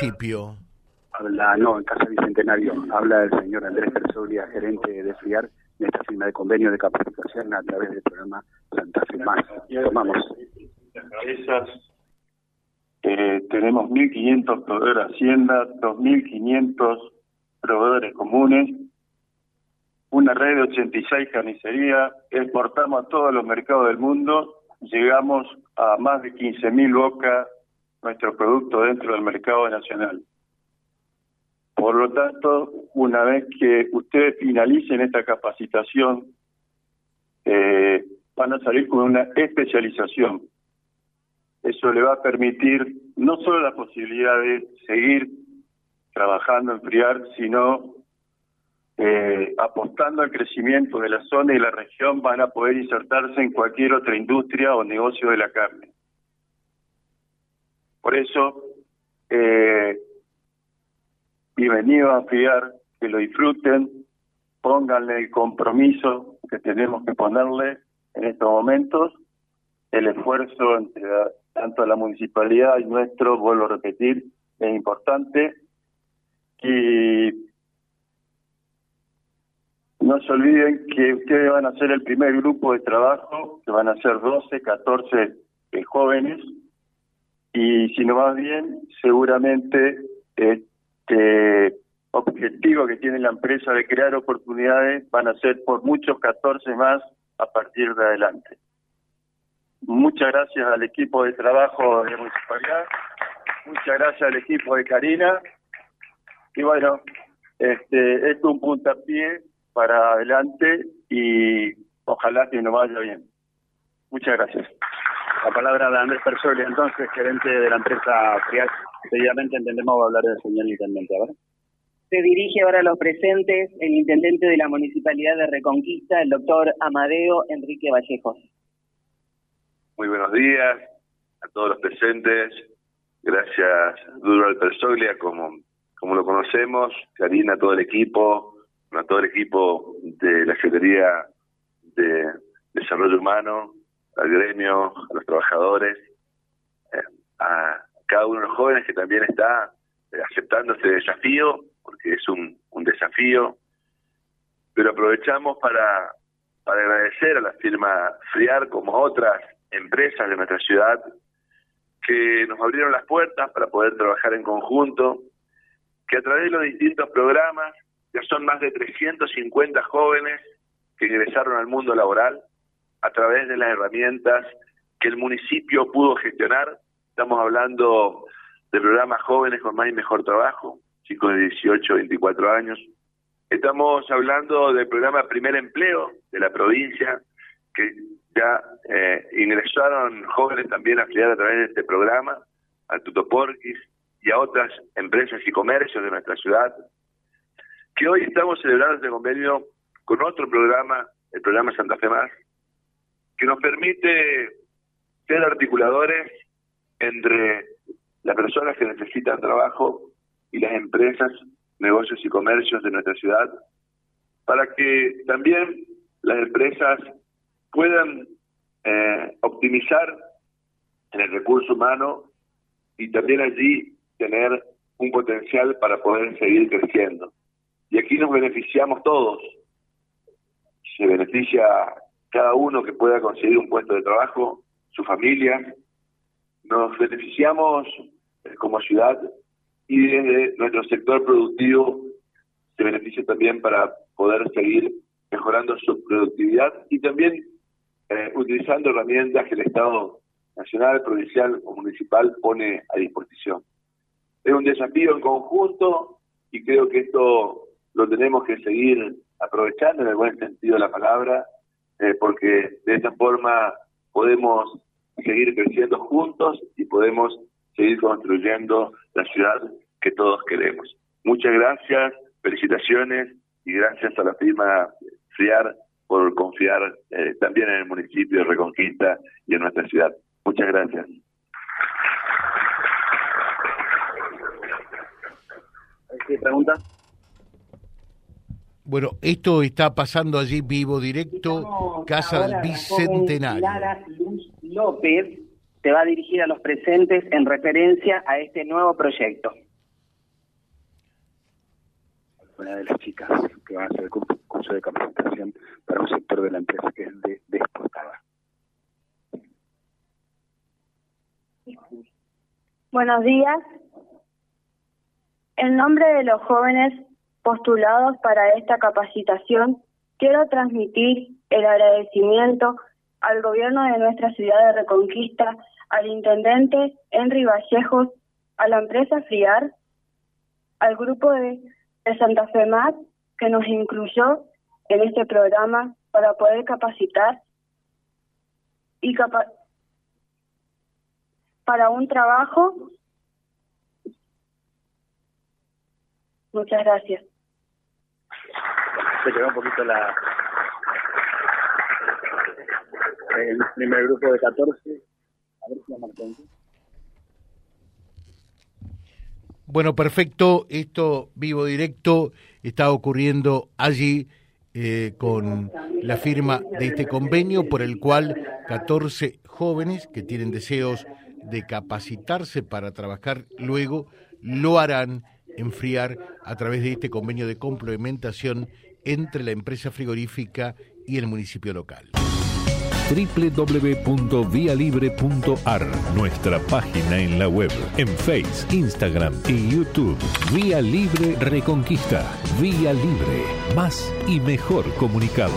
municipio? Habla, no, en Casa Bicentenario. Habla el señor Andrés Persolia, gerente de FIAR, de esta firma de convenio de capacitación a través del programa Santa Fe Más. Tomamos. Esas, eh, tenemos 1.500 proveedores de Hacienda, 2.500 proveedores comunes, una red de 86 carnicerías, exportamos a todos los mercados del mundo, llegamos a más de 15.000 bocas nuestro producto dentro del mercado nacional. Por lo tanto, una vez que ustedes finalicen esta capacitación, eh, van a salir con una especialización. Eso le va a permitir no solo la posibilidad de seguir trabajando en FRIAR, sino eh, apostando al crecimiento de la zona y la región, van a poder insertarse en cualquier otra industria o negocio de la carne. Por eso, eh, bienvenido a FIAR, que lo disfruten, pónganle el compromiso que tenemos que ponerle en estos momentos, el esfuerzo entre tanto la municipalidad y nuestro, vuelvo a repetir, es importante. Y no se olviden que ustedes van a ser el primer grupo de trabajo, que van a ser 12, 14 jóvenes, y si no va bien, seguramente este objetivo que tiene la empresa de crear oportunidades van a ser por muchos 14 más a partir de adelante. Muchas gracias al equipo de trabajo de municipalidad, muchas gracias al equipo de Karina y bueno, este, es un puntapié para adelante y ojalá que nos vaya bien. Muchas gracias. La palabra de Andrés Persoli, entonces, gerente de la empresa FRIAC. Seguidamente entendemos va a hablar del señor intendente, ¿verdad? Se dirige ahora a los presentes el intendente de la Municipalidad de Reconquista, el doctor Amadeo Enrique Vallejos. Muy buenos días a todos los presentes. Gracias, Duro Persoglia, como, como lo conocemos, Karina, a todo el equipo, a todo el equipo de la Secretaría de Desarrollo Humano, al gremio, a los trabajadores, eh, a cada uno de los jóvenes que también está eh, aceptando este desafío, porque es un, un desafío, pero aprovechamos para, para agradecer a la firma FRIAR como a otras empresas de nuestra ciudad que nos abrieron las puertas para poder trabajar en conjunto, que a través de los distintos programas, ya son más de 350 jóvenes que ingresaron al mundo laboral, a través de las herramientas que el municipio pudo gestionar. Estamos hablando de programas jóvenes con más y mejor trabajo, chicos de 18, 24 años. Estamos hablando del programa Primer Empleo de la provincia, que ya eh, ingresaron jóvenes también a afiliar a través de este programa, al Tutoporquis y a otras empresas y comercios de nuestra ciudad, que hoy estamos celebrando este convenio con otro programa, el programa Santa Fe Más, que nos permite ser articuladores entre las personas que necesitan trabajo y las empresas, negocios y comercios de nuestra ciudad, para que también las empresas puedan eh, optimizar el recurso humano y también allí tener un potencial para poder seguir creciendo. Y aquí nos beneficiamos todos. Se beneficia cada uno que pueda conseguir un puesto de trabajo, su familia. Nos beneficiamos eh, como ciudad y desde nuestro sector productivo se beneficia también para poder seguir mejorando su productividad y también eh, utilizando herramientas que el Estado nacional, provincial o municipal pone a disposición. Es un desafío en conjunto y creo que esto lo tenemos que seguir aprovechando en el buen sentido de la palabra eh, porque de esta forma podemos seguir creciendo juntos y podemos seguir construyendo la ciudad que todos queremos. Muchas gracias, felicitaciones y gracias a la firma FRIAR por confiar eh, también en el municipio de Reconquista y en nuestra ciudad. Muchas gracias. ¿Qué pregunta? Bueno, esto está pasando allí vivo, directo, Casa del Bicentenario. Clara Luz López se va a dirigir a los presentes en referencia a este nuevo proyecto. una de las chicas que van a hacer el curso de capacitación para un sector de la empresa que es de, de exportada. Buenos días. En nombre de los jóvenes postulados para esta capacitación, quiero transmitir el agradecimiento al gobierno de nuestra ciudad de Reconquista, al intendente Henry Vallejos, a la empresa Friar, al grupo de, Santa Fe Más que nos incluyó en este programa para poder capacitar y para un trabajo. Muchas gracias. Se quedó un poquito la, el primer grupo de 14. A ver si Bueno, perfecto. Esto vivo directo está ocurriendo allí eh, con la firma de este convenio por el cual 14 jóvenes que tienen deseos de capacitarse para trabajar luego lo harán enfriar a través de este convenio de complementación entre la empresa frigorífica y el municipio local www.vialibre.ar, nuestra página en la web, en Facebook, Instagram y YouTube. Vía Libre Reconquista. Vía Libre. Más y mejor comunicados.